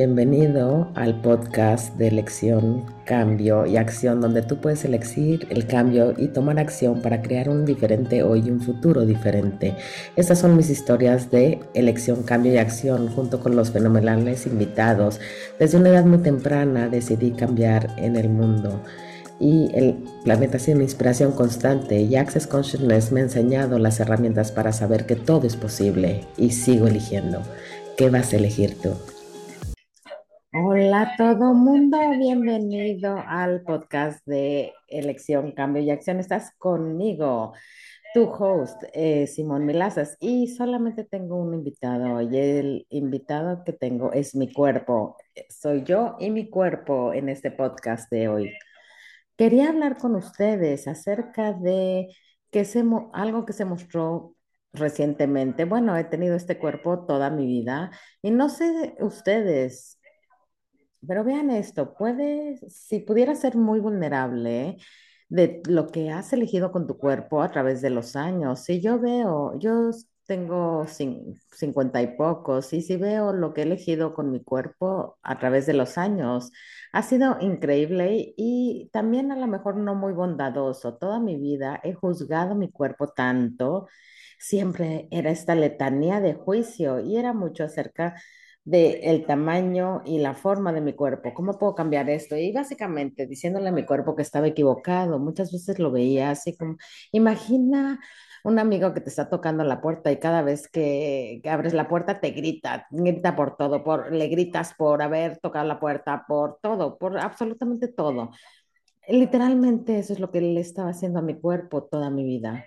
Bienvenido al podcast de elección, cambio y acción, donde tú puedes elegir el cambio y tomar acción para crear un diferente hoy y un futuro diferente. Estas son mis historias de elección, cambio y acción, junto con los fenomenales invitados. Desde una edad muy temprana decidí cambiar en el mundo y el planeta una inspiración constante y Access Consciousness me ha enseñado las herramientas para saber que todo es posible y sigo eligiendo. ¿Qué vas a elegir tú? Hola todo mundo, bienvenido al podcast de Elección, Cambio y Acción. Estás conmigo, tu host, eh, Simón Milazas, y solamente tengo un invitado y el invitado que tengo es mi cuerpo. Soy yo y mi cuerpo en este podcast de hoy. Quería hablar con ustedes acerca de que se, algo que se mostró recientemente. Bueno, he tenido este cuerpo toda mi vida y no sé ustedes pero vean esto, puede, si pudiera ser muy vulnerable de lo que has elegido con tu cuerpo a través de los años. Si yo veo, yo tengo cincuenta y pocos, y si veo lo que he elegido con mi cuerpo a través de los años, ha sido increíble y también a lo mejor no muy bondadoso. Toda mi vida he juzgado mi cuerpo tanto, siempre era esta letanía de juicio y era mucho acerca de el tamaño y la forma de mi cuerpo. ¿Cómo puedo cambiar esto? Y básicamente diciéndole a mi cuerpo que estaba equivocado. Muchas veces lo veía así como, imagina un amigo que te está tocando la puerta y cada vez que, abres la puerta te grita, grita por todo, por, le gritas por haber tocado la puerta, por todo, por absolutamente todo. Literalmente eso es lo que le estaba haciendo a mi cuerpo toda mi vida.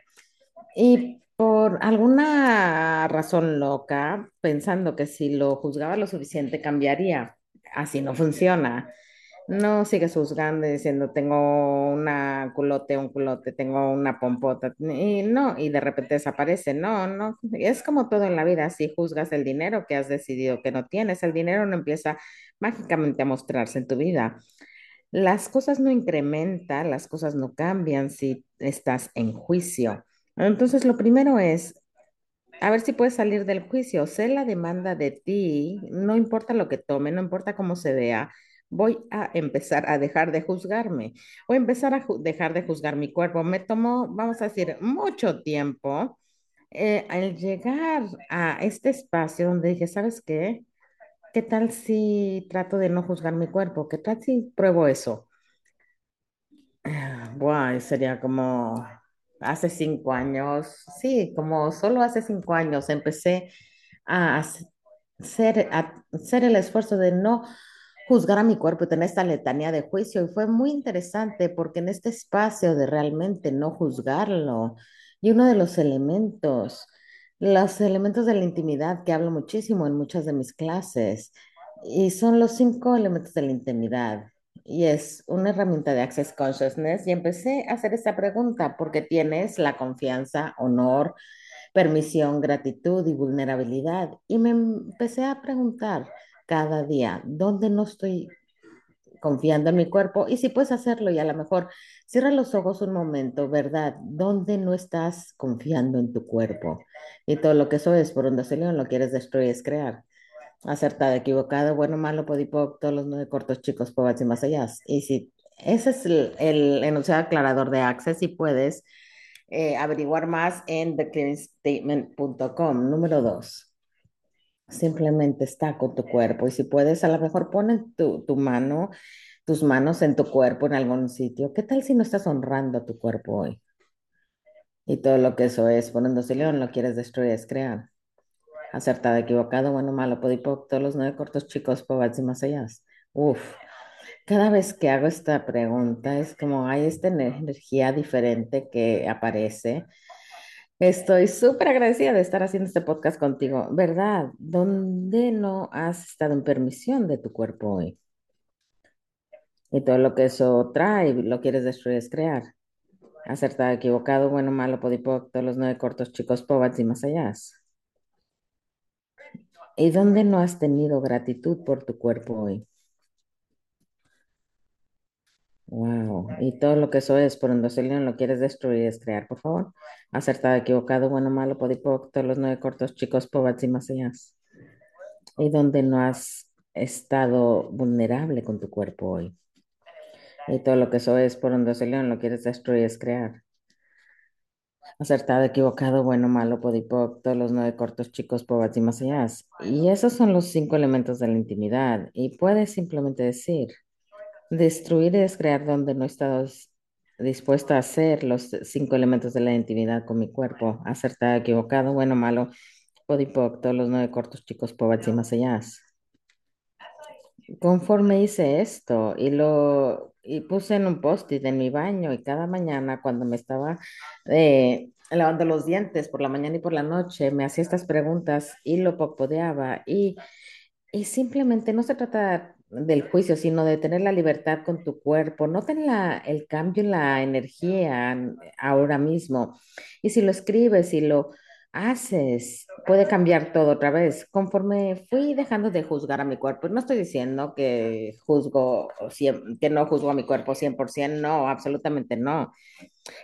Y por alguna razón loca, pensando que si lo juzgaba lo suficiente cambiaría. Así no funciona. No sigues juzgando y diciendo tengo una culote, un culote, tengo una pompota, y no, y de repente desaparece. No, no, es como todo en la vida. Si juzgas el dinero que has decidido que no tienes, el dinero no empieza mágicamente a mostrarse en tu vida. Las cosas no incrementan, las cosas no cambian si estás en juicio. Entonces, lo primero es, a ver si puedes salir del juicio. Sé la demanda de ti, no importa lo que tome, no importa cómo se vea. Voy a empezar a dejar de juzgarme. Voy a empezar a dejar de juzgar mi cuerpo. Me tomó, vamos a decir, mucho tiempo eh, al llegar a este espacio donde dije, ¿sabes qué? ¿Qué tal si trato de no juzgar mi cuerpo? ¿Qué tal si pruebo eso? Buah, sería como hace cinco años, sí, como solo hace cinco años empecé a hacer, a hacer el esfuerzo de no juzgar a mi cuerpo y tener esta letanía de juicio. Y fue muy interesante porque en este espacio de realmente no juzgarlo, y uno de los elementos, los elementos de la intimidad que hablo muchísimo en muchas de mis clases, y son los cinco elementos de la intimidad y es una herramienta de Access Consciousness y empecé a hacer esta pregunta porque tienes la confianza, honor, permisión, gratitud y vulnerabilidad. Y me empecé a preguntar cada día, ¿dónde no estoy confiando en mi cuerpo? Y si puedes hacerlo y a lo mejor cierra los ojos un momento, ¿verdad? ¿Dónde no estás confiando en tu cuerpo? Y todo lo que eso es, por donde se lo quieres destruir, es crear acertado, equivocado, bueno, malo, podipoc, todos los nueve cortos chicos, pobres y más allá. Y si ese es el, enunciado aclarador de Access y puedes eh, averiguar más en theclearingstatement.com. Número dos, simplemente está con tu cuerpo y si puedes, a lo mejor ponen tu, tu mano, tus manos en tu cuerpo en algún sitio. ¿Qué tal si no estás honrando a tu cuerpo hoy? Y todo lo que eso es, poniéndose león, lo quieres destruir, es crear acertado, equivocado, bueno, malo, podipo, todos los nueve cortos chicos, pobres y más allá. Uf, cada vez que hago esta pregunta es como hay esta energía diferente que aparece. Estoy súper agradecida de estar haciendo este podcast contigo, ¿verdad? ¿Dónde no has estado en permisión de tu cuerpo hoy? Y todo lo que eso trae, lo quieres destruir, es crear. Acertado, equivocado, bueno, malo, podipo, todos los nueve cortos chicos, pobres y más allá. ¿Y dónde no has tenido gratitud por tu cuerpo hoy? Wow. Y todo lo que eso es, por león lo quieres destruir, es crear, por favor. Acertado, equivocado, bueno, malo, podipoc, todos los nueve cortos chicos, pobats y. Y dónde no has estado vulnerable con tu cuerpo hoy. Y todo lo que eso es por donde león lo quieres destruir es crear. Acertado, equivocado, bueno, malo, podipoc, todos los nueve cortos, chicos, pobres y más allá. Y esos son los cinco elementos de la intimidad. Y puedes simplemente decir, destruir es crear donde no estás dispuesta a hacer los cinco elementos de la intimidad con mi cuerpo. Acertado, equivocado, bueno, malo, podipoc, todos los nueve cortos, chicos, pobres y más allá. Conforme hice esto y lo y puse en un post-it en mi baño y cada mañana cuando me estaba eh, lavando los dientes por la mañana y por la noche me hacía estas preguntas y lo popodeaba y, y simplemente no se trata del juicio, sino de tener la libertad con tu cuerpo, no tener la- el cambio en la energía ahora mismo. Y si lo escribes y lo haces, puede cambiar todo otra vez. Conforme fui dejando de juzgar a mi cuerpo, no estoy diciendo que juzgo, que no juzgo a mi cuerpo 100%, no, absolutamente no.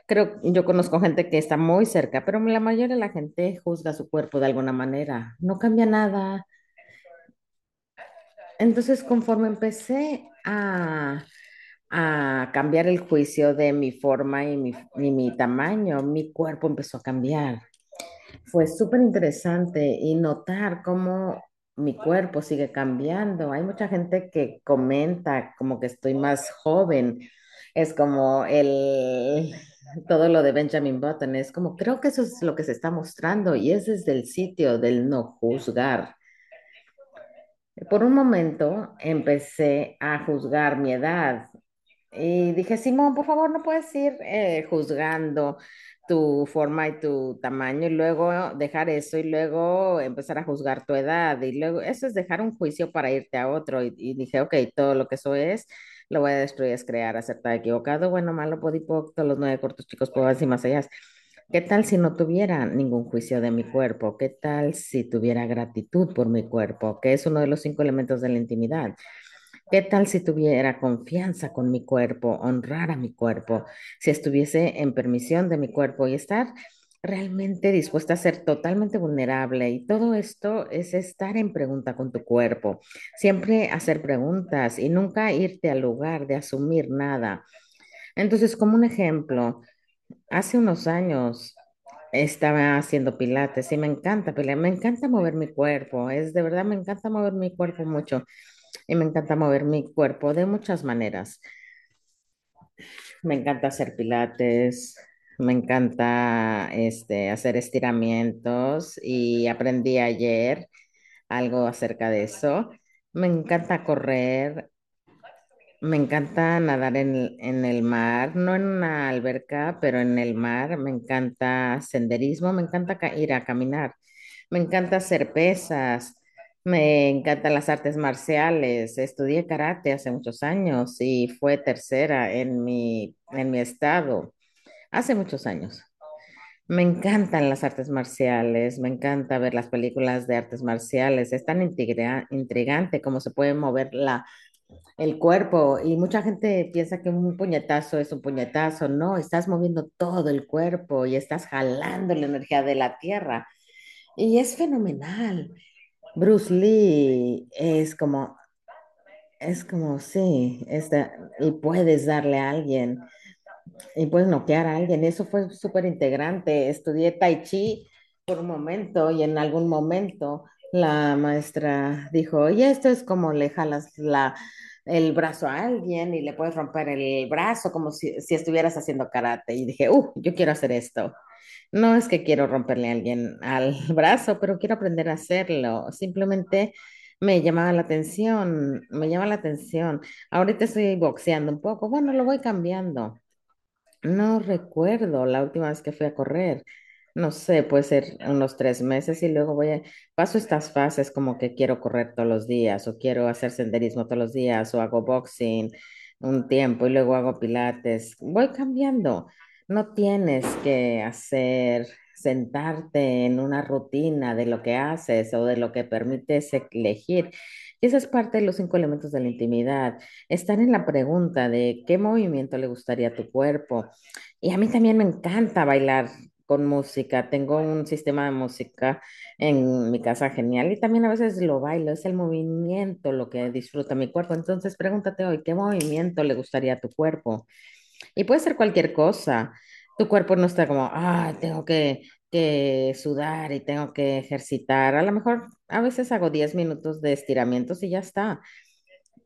Creo, yo conozco gente que está muy cerca, pero la mayoría de la gente juzga su cuerpo de alguna manera. No cambia nada. Entonces, conforme empecé a, a cambiar el juicio de mi forma y mi, y mi tamaño, mi cuerpo empezó a cambiar. Fue súper interesante y notar cómo mi cuerpo sigue cambiando. Hay mucha gente que comenta como que estoy más joven. Es como el, todo lo de Benjamin Button. Es como, creo que eso es lo que se está mostrando y es desde el sitio del no juzgar. Por un momento empecé a juzgar mi edad y dije, Simón, por favor, no puedes ir eh, juzgando tu forma y tu tamaño y luego dejar eso y luego empezar a juzgar tu edad y luego eso es dejar un juicio para irte a otro y, y dije, ok, todo lo que eso es, lo voy a destruir, es crear, acertado, equivocado, bueno, malo, podipoc, todos los nueve cortos chicos, pobres y más allá. ¿Qué tal si no tuviera ningún juicio de mi cuerpo? ¿Qué tal si tuviera gratitud por mi cuerpo, que es uno de los cinco elementos de la intimidad? ¿Qué tal si tuviera confianza con mi cuerpo, honrar a mi cuerpo, si estuviese en permisión de mi cuerpo y estar realmente dispuesta a ser totalmente vulnerable? Y todo esto es estar en pregunta con tu cuerpo, siempre hacer preguntas y nunca irte al lugar de asumir nada. Entonces, como un ejemplo, hace unos años estaba haciendo pilates y me encanta me encanta mover mi cuerpo, es de verdad, me encanta mover mi cuerpo mucho y me encanta mover mi cuerpo de muchas maneras. Me encanta hacer pilates, me encanta este, hacer estiramientos y aprendí ayer algo acerca de eso. Me encanta correr, me encanta nadar en, en el mar, no en una alberca, pero en el mar. Me encanta senderismo, me encanta ca- ir a caminar. Me encanta hacer pesas, me encantan las artes marciales. Estudié karate hace muchos años y fue tercera en mi, en mi estado hace muchos años. Me encantan las artes marciales, me encanta ver las películas de artes marciales. Es tan intriga- intrigante cómo se puede mover la el cuerpo y mucha gente piensa que un puñetazo es un puñetazo, no, estás moviendo todo el cuerpo y estás jalando la energía de la tierra y es fenomenal. Bruce Lee es como, es como, sí, está, y puedes darle a alguien y puedes noquear a alguien. Eso fue súper integrante. Estudié Tai Chi por un momento y en algún momento la maestra dijo, oye, esto es como le jalas la, el brazo a alguien y le puedes romper el brazo como si, si estuvieras haciendo karate. Y dije, uh, yo quiero hacer esto. No es que quiero romperle a alguien al brazo, pero quiero aprender a hacerlo. Simplemente me llamaba la atención, me llama la atención. Ahorita estoy boxeando un poco. Bueno, lo voy cambiando. No recuerdo la última vez que fui a correr. No sé, puede ser unos tres meses y luego voy a, paso estas fases como que quiero correr todos los días o quiero hacer senderismo todos los días o hago boxing un tiempo y luego hago pilates. Voy cambiando. No tienes que hacer, sentarte en una rutina de lo que haces o de lo que permites elegir. Y esa es parte de los cinco elementos de la intimidad. Estar en la pregunta de qué movimiento le gustaría a tu cuerpo y a mí también me encanta bailar con música. Tengo un sistema de música en mi casa genial y también a veces lo bailo. Es el movimiento lo que disfruta mi cuerpo. Entonces, pregúntate hoy, ¿qué movimiento le gustaría a tu cuerpo? Y puede ser cualquier cosa. Tu cuerpo no está como, ah, tengo que, que sudar y tengo que ejercitar. A lo mejor a veces hago 10 minutos de estiramientos y ya está.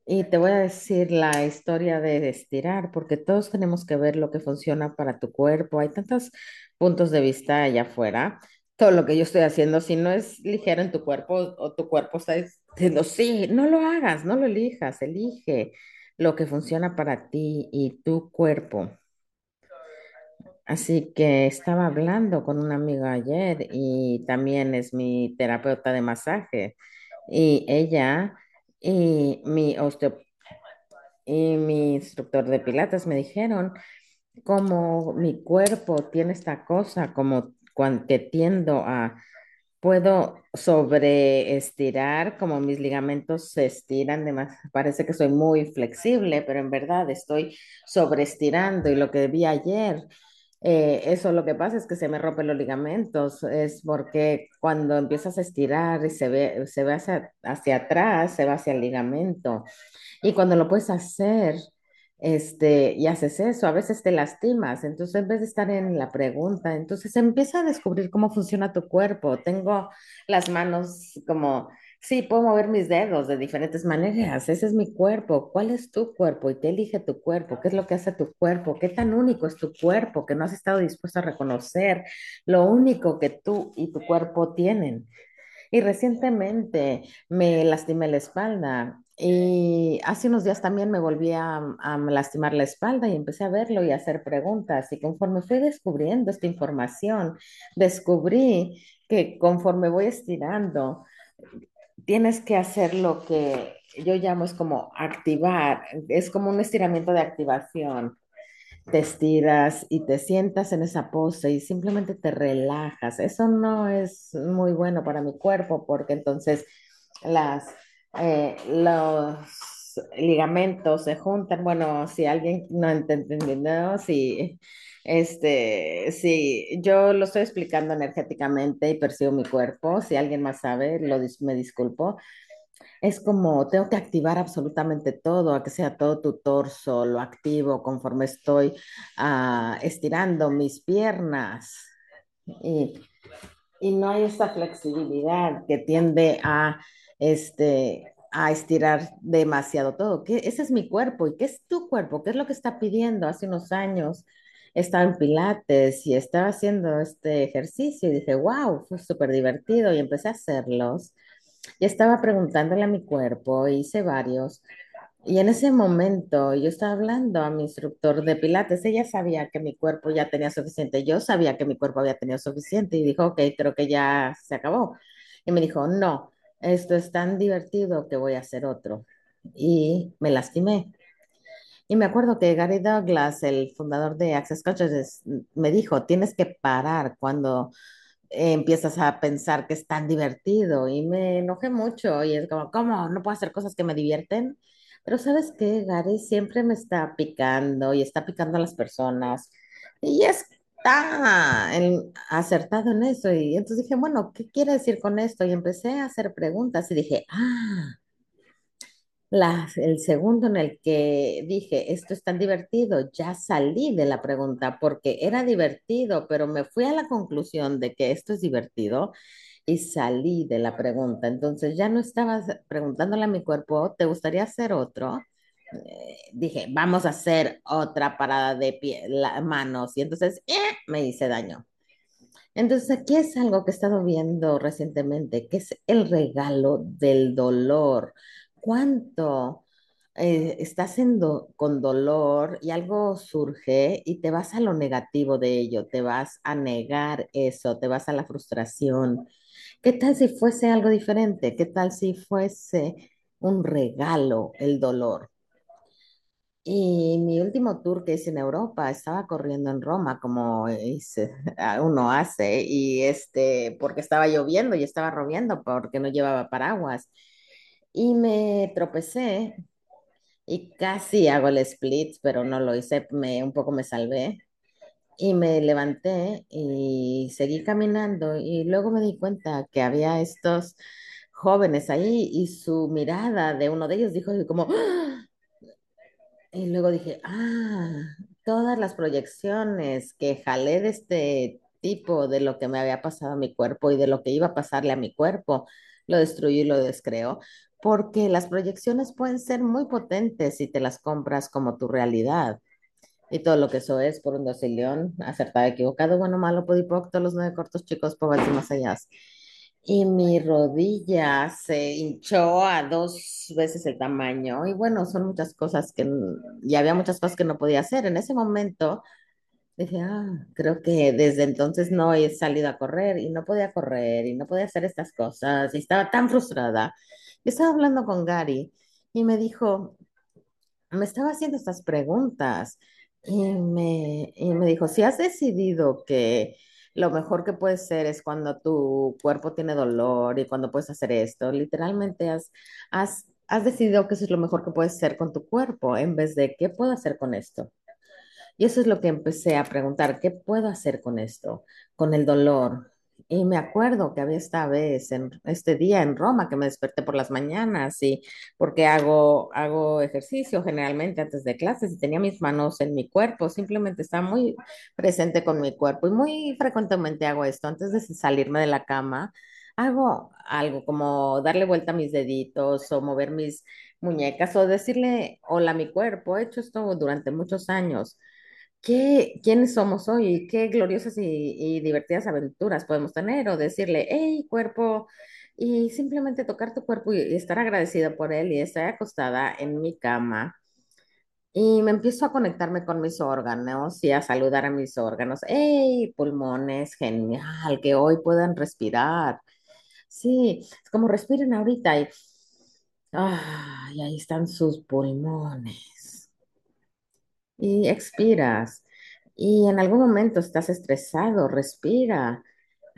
Y te voy a decir la historia de estirar, porque todos tenemos que ver lo que funciona para tu cuerpo. Hay tantos puntos de vista allá afuera. Todo lo que yo estoy haciendo, si no es ligero en tu cuerpo o tu cuerpo está diciendo, sí, no lo hagas, no lo elijas, elige lo que funciona para ti y tu cuerpo. Así que estaba hablando con una amiga ayer y también es mi terapeuta de masaje y ella y mi y mi instructor de pilates me dijeron como mi cuerpo tiene esta cosa, como cuando tiendo a, puedo sobreestirar, como mis ligamentos se estiran, de más, parece que soy muy flexible, pero en verdad estoy sobreestirando y lo que vi ayer. eh, eso lo que pasa es que se me rompen los ligamentos, es porque cuando empiezas a estirar y se ve, se ve hacia, hacia atrás, se va hacia el ligamento. Y cuando lo puedes hacer, este, y haces eso, a veces te lastimas. Entonces, en vez de estar en la pregunta, entonces empieza a descubrir cómo funciona tu cuerpo. Tengo las manos como, sí, puedo mover mis dedos de diferentes maneras. Ese es mi cuerpo. ¿Cuál es tu cuerpo? ¿Y qué elige tu cuerpo? ¿Qué es lo que hace tu cuerpo? ¿Qué tan único es tu cuerpo que no has estado dispuesto a reconocer lo único que tú y tu cuerpo tienen? Y recientemente me lastimé la espalda y hace unos días también me volví a, a lastimar la espalda y empecé a verlo y a hacer preguntas. Y conforme fui descubriendo esta información, descubrí que conforme voy estirando, tienes que hacer lo que yo llamo es como activar, es como un estiramiento de activación te estiras y te sientas en esa pose y simplemente te relajas. Eso no es muy bueno para mi cuerpo porque entonces las, eh, los ligamentos se juntan. Bueno, si alguien no entendió, no, si, este, si yo lo estoy explicando energéticamente y percibo mi cuerpo, si alguien más sabe, lo, dis- me disculpo. Es como tengo que activar absolutamente todo, a que sea todo tu torso, lo activo conforme estoy ah, estirando mis piernas. Y, y no hay esta flexibilidad que tiende a, este, a estirar demasiado todo. ¿Qué? Ese es mi cuerpo. ¿Y qué es tu cuerpo? ¿Qué es lo que está pidiendo? Hace unos años estaba en Pilates y estaba haciendo este ejercicio y dije, wow, fue súper divertido y empecé a hacerlos. Y estaba preguntándole a mi cuerpo, hice varios. Y en ese momento yo estaba hablando a mi instructor de Pilates, ella sabía que mi cuerpo ya tenía suficiente, yo sabía que mi cuerpo había tenido suficiente y dijo, ok, creo que ya se acabó. Y me dijo, no, esto es tan divertido que voy a hacer otro. Y me lastimé. Y me acuerdo que Gary Douglas, el fundador de Access Consciousness, me dijo, tienes que parar cuando empiezas a pensar que es tan divertido y me enojé mucho y es como, ¿cómo? ¿No puedo hacer cosas que me divierten? Pero ¿sabes qué? Gary siempre me está picando y está picando a las personas y acertado en eso y entonces dije, bueno, ¿qué quiere decir con esto? Y empecé a hacer preguntas y dije, ah. El segundo en el que dije, esto es tan divertido, ya salí de la pregunta porque era divertido, pero me fui a la conclusión de que esto es divertido y salí de la pregunta. Entonces ya no estaba preguntándole a mi cuerpo, ¿te gustaría hacer otro? Eh, dije, vamos a hacer otra parada de pie, la- manos. Y entonces ¡eh! me hice daño. Entonces aquí es algo que he estado viendo recientemente, que es el regalo del dolor. ¿Cuánto eh, estás con dolor y algo surge y te vas a lo negativo de ello, te vas a negar eso, te vas a la frustración? ¿Qué tal si fuese algo diferente? ¿Qué tal si fuese un regalo el dolor? Y mi último tour que hice en Europa, estaba corriendo en Roma, como hice- uno hace, y este, porque estaba lloviendo y estaba lloviendo porque no llevaba paraguas. Y me tropecé y casi hago el split, pero no lo hice, me, un poco me salvé. Y me levanté y seguí caminando y luego me di cuenta que había estos jóvenes ahí y su mirada de uno de ellos dijo como, ¡Ah! Y luego dije, ah, todas las proyecciones que jalé de este tipo, de lo que me había pasado a mi cuerpo y de lo que iba a pasarle a mi cuerpo, lo destruyó y lo descreó, porque las proyecciones pueden ser muy potentes si te las compras como tu realidad. Y todo lo que eso es por un docilión, acertado, equivocado, bueno, malo, podipoc, todos los nueve cortos chicos, pobres y más allá. Y mi rodilla se hinchó a dos veces el tamaño. Y bueno, son muchas cosas que, y había muchas cosas que no podía hacer. En ese momento dije, ah, creo que desde entonces no he salido a correr y no podía correr y no podía hacer estas cosas. Y estaba tan frustrada. Yo estaba hablando con Gary y me dijo, me estaba haciendo estas preguntas y me, y me dijo, si has decidido que lo mejor que puede ser es cuando tu cuerpo tiene dolor y cuando puedes hacer esto, literalmente has, has, has decidido que eso es lo mejor que puedes hacer con tu cuerpo en vez de qué puedo hacer con esto. Y eso es lo que empecé a preguntar, ¿qué puedo hacer con esto, con el dolor? Y me acuerdo que había esta vez, en este día en Roma, que me desperté por las mañanas y porque hago, hago ejercicio generalmente antes de clases y tenía mis manos en mi cuerpo, simplemente estaba muy presente con mi cuerpo y muy frecuentemente hago esto antes de salirme de la cama. Hago algo como darle vuelta a mis deditos o mover mis muñecas o decirle hola a mi cuerpo. He hecho esto durante muchos años qué, quiénes somos hoy qué gloriosas y, divertidas aventuras podemos tener o decirle, hey, cuerpo, y simplemente tocar tu cuerpo y, y estar agradecida por él y estar acostada en mi cama. Y me empiezo a conectarme con mis órganos y a saludar a mis órganos. ¡Hey, pulmones! Genial, que hoy puedan respirar. Sí, es como respiren ahorita y, ah, y ahí están sus pulmones y expiras. Y en algún momento estás estresado, respira.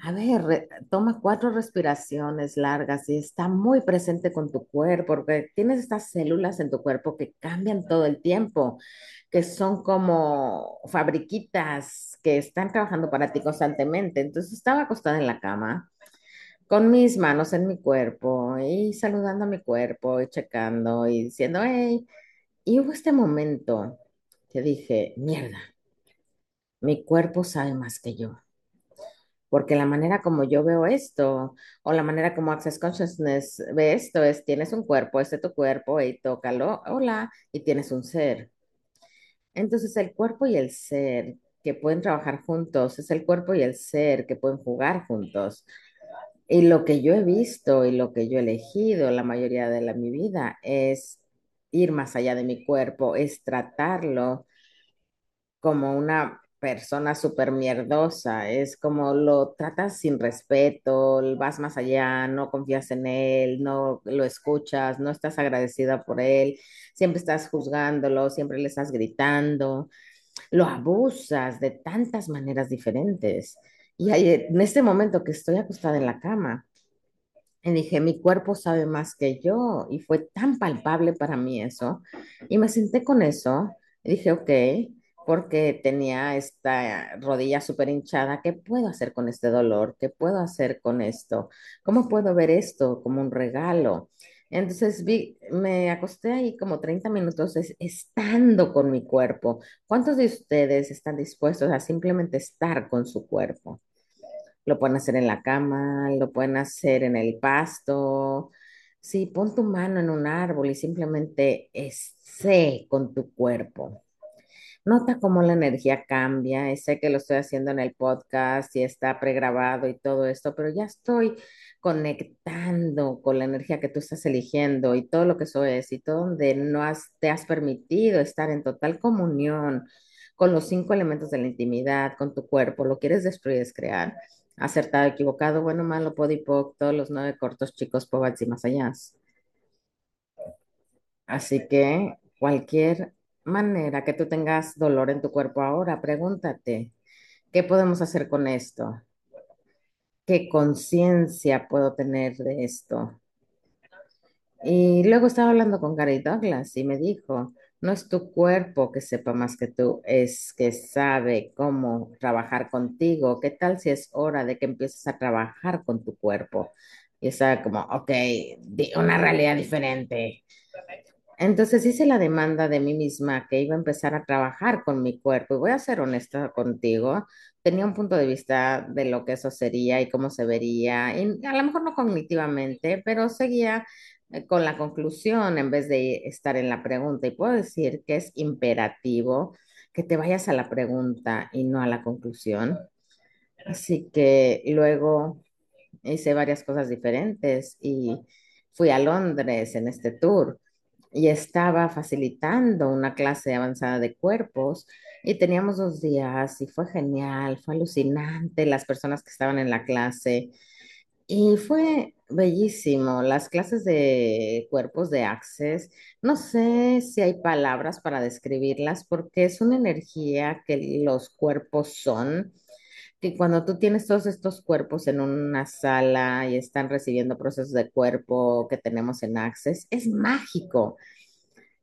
A ver, toma cuatro respiraciones largas y está muy presente con tu cuerpo, porque tienes estas células en tu cuerpo que cambian todo el tiempo, que son como fabriquitas que están trabajando para ti constantemente. Entonces estaba acostada en la cama con mis manos en mi cuerpo y saludando a mi cuerpo y checando y diciendo, hey, y hubo este momento dije, mierda, mi cuerpo sabe más que yo, porque la manera como yo veo esto, o la manera como Access Consciousness ve esto, es, tienes un cuerpo, este es tu cuerpo, y tócalo, hola, y tienes un ser. Entonces el cuerpo y el ser que pueden trabajar juntos, es el cuerpo y el ser que pueden jugar juntos. Y lo que yo he visto y lo que yo he elegido la mayoría de la, mi vida es ir más allá de mi cuerpo, es tratarlo como una persona súper mierdosa, es como lo tratas sin respeto, vas más allá, no confías en él, no lo escuchas, no estás agradecida por él, siempre estás juzgándolo, siempre le estás gritando, lo abusas de tantas maneras diferentes. Y en este momento que estoy acostada en la cama, y dije, mi cuerpo sabe más que yo. Y fue tan palpable para mí eso. Y me senté con eso. Y dije, ok, porque tenía esta rodilla súper hinchada. ¿Qué puedo hacer con este dolor? ¿Qué puedo hacer con esto? ¿Cómo puedo ver esto como un regalo? Entonces vi, me acosté ahí como 30 minutos es- estando con mi cuerpo. ¿Cuántos de ustedes están dispuestos a simplemente estar con su cuerpo? Lo pueden hacer en la cama, lo pueden hacer en el pasto. Sí, pon tu mano en un árbol y simplemente sé con tu cuerpo. Nota cómo la energía cambia. y Sé que lo estoy haciendo en el podcast y está pregrabado y todo esto, pero ya estoy conectando con la energía que tú estás eligiendo y todo lo que eso es y todo donde no te has permitido estar en total comunión con los cinco elementos de la intimidad, con tu cuerpo. Lo quieres destruir, es crear. Acertado, equivocado, bueno, malo, podipoc, todos los nueve cortos chicos, pobats y más allá. Así que cualquier manera que tú tengas dolor en tu cuerpo ahora, pregúntate, ¿qué podemos hacer con esto? ¿Qué conciencia puedo tener de esto? Y luego estaba hablando con Gary Douglas y me dijo, No es tu cuerpo que sepa más que tú, es que sabe cómo trabajar contigo. ¿Qué tal si es hora de que empieces a trabajar con tu cuerpo? Y está como, ok, una realidad diferente. Entonces hice la demanda de mí misma que iba a empezar a trabajar con mi cuerpo. Y voy a ser honesta contigo, tenía un punto de vista de lo que eso sería y cómo se vería, y a lo mejor no cognitivamente, pero seguía con la conclusión en vez de estar en la pregunta. Y puedo decir que es imperativo que te vayas a la pregunta y no a la conclusión. Así que luego hice varias cosas diferentes y fui a Londres en este tour y estaba facilitando una clase avanzada de cuerpos y teníamos dos días y fue genial, fue alucinante las personas que estaban en la clase y fue bellísimo. Las clases de cuerpos de Access, no sé si hay palabras para describirlas porque es una energía que los cuerpos son que cuando tú tienes todos estos cuerpos en una sala y están recibiendo procesos de cuerpo que tenemos en Access, es mágico.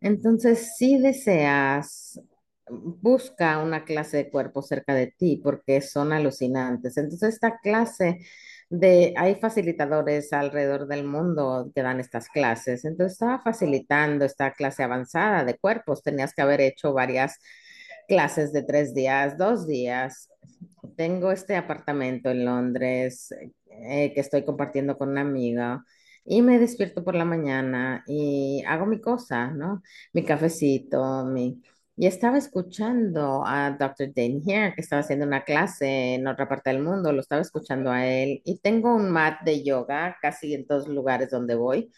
Entonces, si deseas, busca una clase de cuerpo cerca de ti porque son alucinantes. Entonces, esta clase de, hay facilitadores alrededor del mundo que dan estas clases. Entonces, estaba facilitando esta clase avanzada de cuerpos. Tenías que haber hecho varias clases de tres días, dos días. Tengo este apartamento en Londres eh, que estoy compartiendo con una amiga y me despierto por la mañana y hago mi cosa, ¿no? Mi cafecito, mi... Y estaba escuchando a Dr. Dane Here, que estaba haciendo una clase en otra parte del mundo, lo estaba escuchando a él y tengo un mat de yoga casi en todos los lugares donde voy.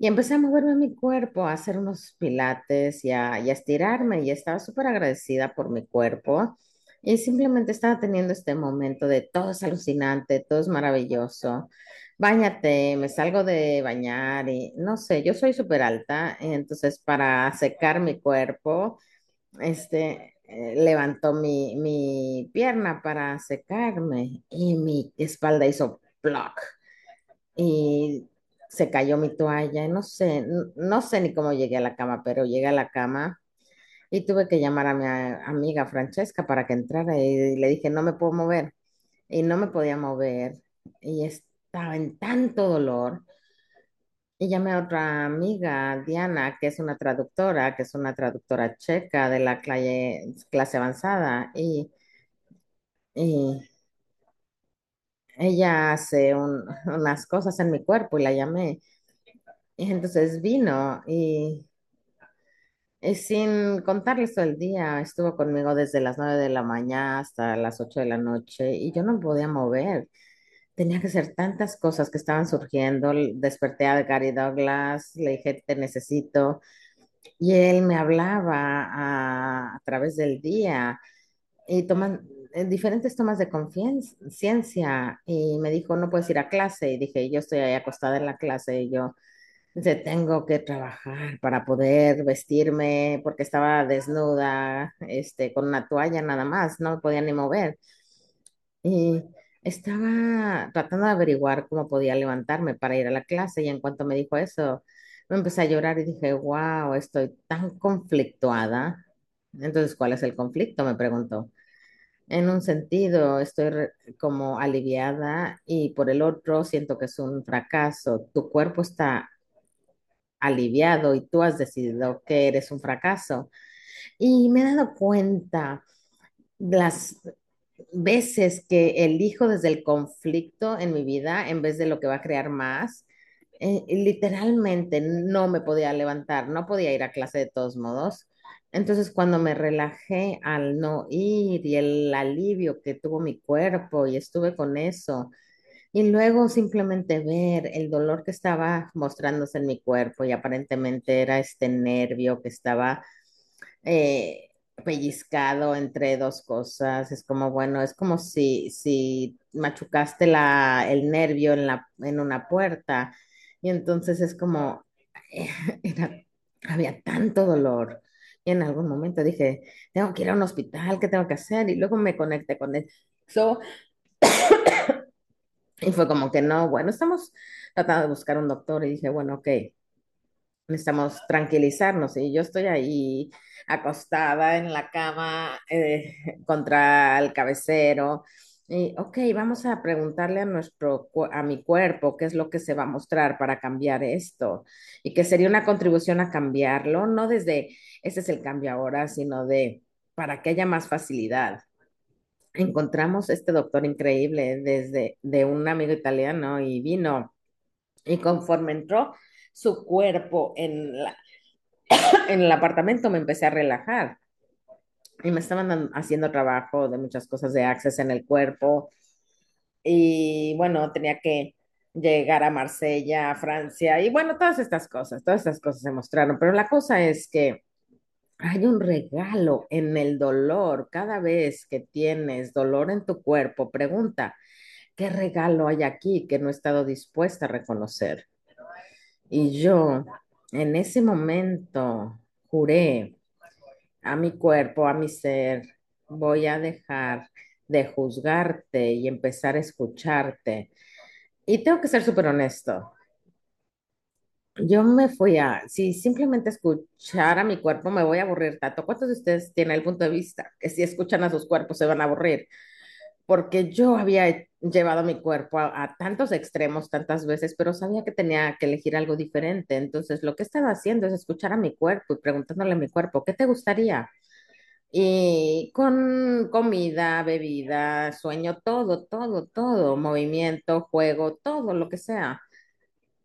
Y empecé a moverme mi cuerpo, a hacer unos pilates y a, estirarme y estaba súper agradecida por mi cuerpo. Y simplemente estaba teniendo este momento de todo es alucinante, todo es maravilloso. Báñate, me salgo de bañar y no sé, yo soy súper alta, entonces para secar mi cuerpo, este, eh, levantó mi, mi pierna para secarme y mi espalda hizo ploc y se cayó mi toalla, y no sé, no sé ni cómo llegué a la cama, pero llegué a la cama y tuve que llamar a mi amiga Francesca para que entrara y le dije, no me puedo mover y no me podía mover y estaba en tanto dolor. Y llamé a otra amiga, Diana, que es una traductora, que es una traductora checa de la clase, avanzada y, y ella hace un- unas cosas en mi cuerpo y la llamé. Y entonces vino y Y sin contarles todo el día, estuvo conmigo desde las nueve de la mañana hasta las ocho de la noche y yo no podía mover. Tenía que hacer tantas cosas que estaban surgiendo. Desperté a Gary Douglas, le dije, te necesito. Y él me hablaba a, a través del día y toman en diferentes tomas de conciencia y me dijo, no puedes ir a clase. Y dije, yo estoy ahí acostada en la clase y yo tengo que trabajar para poder vestirme porque estaba desnuda, este, con una toalla nada más, no podía ni mover. Y estaba tratando de averiguar cómo podía levantarme para ir a la clase y en cuanto me dijo eso, me empecé a llorar y dije, wow, estoy tan conflictuada. Entonces, ¿cuál es el conflicto? Me preguntó. En un sentido, estoy como aliviada y por el otro siento que es un fracaso. Tu cuerpo está aliviado y tú has decidido que eres un fracaso. Y me he dado cuenta las veces que elijo desde el conflicto en mi vida en vez de lo que va a crear más. Eh, literalmente no me podía levantar, no podía ir a clase de todos modos. Entonces, cuando me relajé al no ir y el alivio que tuvo mi cuerpo y estuve con eso, y luego simplemente ver el dolor que estaba mostrándose en mi cuerpo y aparentemente era este nervio que estaba eh, pellizcado entre dos cosas. Es como, bueno, es como si, si machucaste la, el nervio en la, en una puerta y entonces es como, eh, había tanto dolor. Y en algún momento dije, tengo que ir a un hospital, ¿qué tengo que hacer? Y luego me conecté con eso y fue como que no, bueno, estamos tratando de buscar un doctor y dije, bueno, ok, necesitamos tranquilizarnos y yo estoy ahí acostada en la cama eh, contra el cabecero. Y, ok, vamos a preguntarle a nuestro, a mi cuerpo qué es lo que se va a mostrar para cambiar esto y que sería una contribución a cambiarlo, no desde ese es el cambio ahora, sino de para que haya más facilidad. Encontramos este doctor increíble desde de un amigo italiano y vino y conforme entró su cuerpo en la en el apartamento me empecé a relajar y me estaban haciendo trabajo de muchas cosas de access en el cuerpo y bueno, tenía que llegar a Marsella, a Francia y bueno, todas estas cosas, todas estas cosas se mostraron, pero la cosa es que hay un regalo en el dolor. Cada vez que tienes dolor en tu cuerpo, pregunta, ¿qué regalo hay aquí que no he estado dispuesta a reconocer? Y yo en ese momento juré a mi cuerpo, a mi ser, voy a dejar de juzgarte y empezar a escucharte. Y tengo que ser súper honesto. Yo me fui a, si simplemente escuchar a mi cuerpo me voy a aburrir tanto. ¿Cuántos de ustedes tienen el punto de vista que si escuchan a sus cuerpos se van a aburrir? Porque yo había llevado mi cuerpo a, a tantos extremos tantas veces, pero sabía que tenía que elegir algo diferente. Entonces, lo que estaba haciendo es escuchar a mi cuerpo y preguntándole a mi cuerpo, ¿qué te gustaría? Y con comida, bebida, sueño, todo, todo, todo, movimiento, juego, todo lo que sea.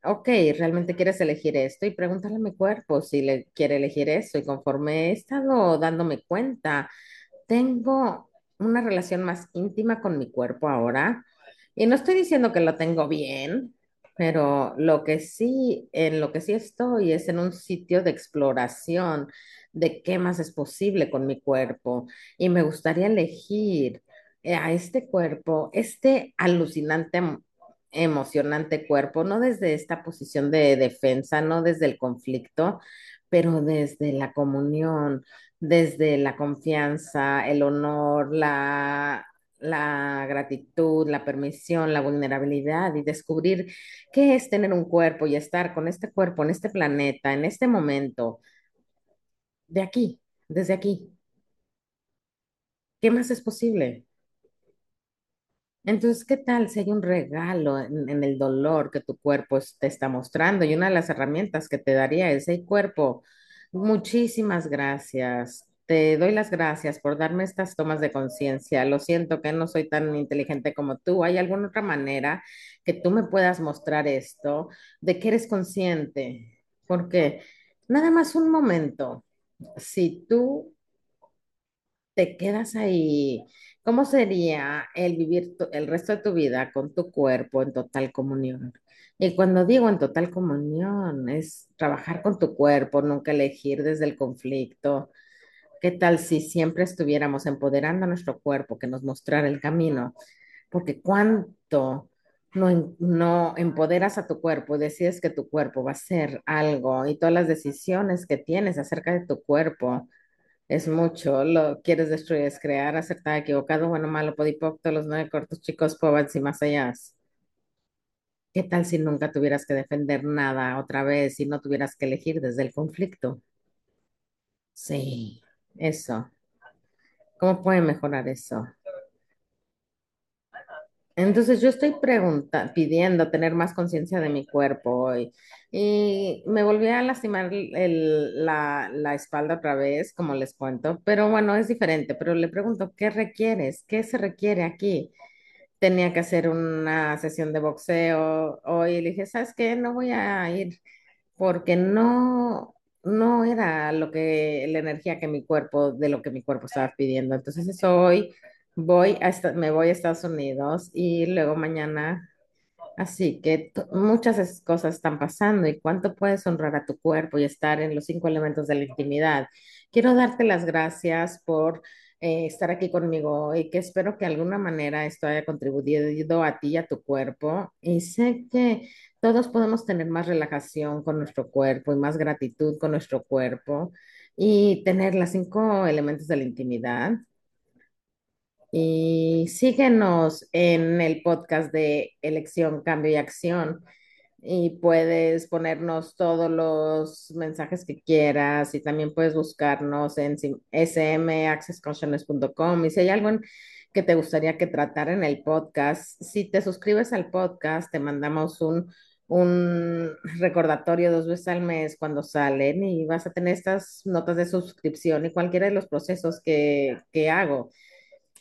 Ok, ¿realmente quieres elegir esto? Y pregúntale a mi cuerpo si le quiere elegir eso. Y conforme he estado dándome cuenta, tengo una relación más íntima con mi cuerpo ahora. Y no estoy diciendo que lo tengo bien, pero lo que sí, en lo que sí estoy es en un sitio de exploración de qué más es posible con mi cuerpo. Y me gustaría elegir eh, a este cuerpo, este alucinante, em- emocionante cuerpo, no desde esta posición de defensa, no desde el conflicto, pero desde la comunión desde la confianza, el honor, la, la gratitud, la permisión, la vulnerabilidad y descubrir qué es tener un cuerpo y estar con este cuerpo en este planeta, en este momento, de aquí, desde aquí. ¿Qué más es posible? Entonces, ¿qué tal si hay un regalo en, el dolor que tu cuerpo te está mostrando? Y una de las herramientas que te daría es, hey, cuerpo, muchísimas gracias. Te doy las gracias por darme estas tomas de conciencia. Lo siento que no soy tan inteligente como tú. ¿Hay alguna otra manera que tú me puedas mostrar esto de que eres consciente? Porque nada más un momento, si tú te quedas ahí, ¿cómo sería el vivir el resto de tu vida con tu cuerpo en total comunión? Y cuando digo en total comunión, es trabajar con tu cuerpo, nunca elegir desde el conflicto. ¿Qué tal si siempre estuviéramos empoderando a nuestro cuerpo que nos mostrara el camino? Porque cuánto no, no empoderas a tu cuerpo decides que tu cuerpo va a ser algo y todas las decisiones que tienes acerca de tu cuerpo es mucho, lo quieres destruir, es crear, acertar, equivocado, bueno, malo, podipocto, los nueve cortos, chicos, pobres y más allá. ¿Qué tal si nunca tuvieras que defender nada otra vez y no tuvieras que elegir desde el conflicto? Sí, eso. ¿Cómo puede mejorar eso? Entonces yo estoy pregunta, pidiendo tener más conciencia de mi cuerpo hoy. Y me volví a lastimar el- la, la espalda otra vez, como les cuento, pero bueno, es diferente. Pero le pregunto, ¿qué requieres? ¿Qué se requiere aquí? tenía que hacer una sesión de boxeo hoy y le dije, ¿sabes qué? No voy a ir porque no, no era lo que, la energía que mi cuerpo, de lo que mi cuerpo estaba pidiendo. Entonces eso hoy voy a, esta- me voy a Estados Unidos y luego mañana Así que muchas cosas están pasando y cuánto puedes honrar a tu cuerpo y estar en los cinco elementos de la intimidad. Quiero darte las gracias por eh, estar aquí conmigo y que espero que de alguna manera esto haya contribuido a ti y a tu cuerpo. Y sé que todos podemos tener más relajación con nuestro cuerpo y más gratitud con nuestro cuerpo y tener los cinco elementos de la intimidad. Y síguenos en el podcast de Elección, Cambio y Acción y puedes ponernos todos los mensajes que quieras y también puedes buscarnos en smaccessconsciousness.com y si hay algo que te gustaría que tratara en el podcast, si te suscribes al podcast, te mandamos un, un recordatorio dos veces al mes cuando salen y vas a tener estas notas de suscripción y cualquiera de los procesos que, que hago.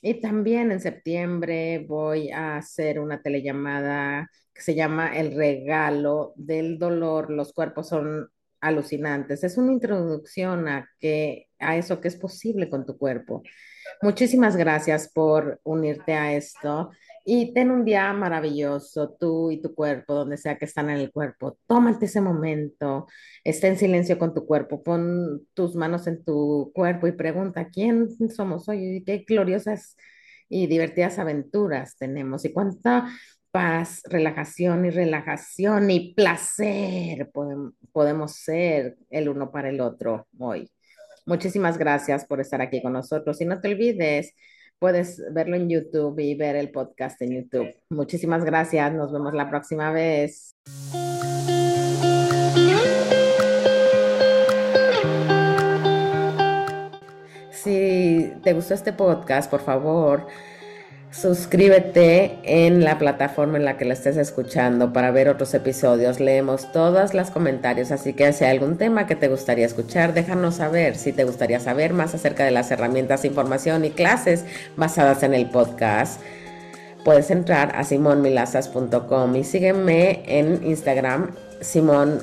Y también en septiembre voy a hacer una telellamada que se llama El regalo del dolor. Los cuerpos son alucinantes. Es una introducción a, que, a eso que es posible con tu cuerpo. Muchísimas gracias por unirte a esto y ten un día maravilloso, tú y tu cuerpo, donde sea que están en el cuerpo. Tómate ese momento, esté en silencio con tu cuerpo, pon tus manos en tu cuerpo y pregunta, ¿quién somos hoy? ¿Qué gloriosas y divertidas aventuras tenemos? ¿Y cuánta paz, relajación y relajación y placer podemos ser el uno para el otro hoy? Muchísimas gracias por estar aquí con nosotros y no te olvides puedes verlo en YouTube y ver el podcast en YouTube. Muchísimas gracias, nos vemos la próxima vez. Si te gustó este podcast, por favor, Suscríbete en la plataforma en la que lo estés escuchando para ver otros episodios. Leemos todos los comentarios, así que si hay algún tema que te gustaría escuchar, déjanos saber. Si te gustaría saber más acerca de las herramientas, información y clases basadas en el podcast, puedes entrar a simonmilazas.com y sígueme en Instagram, Simón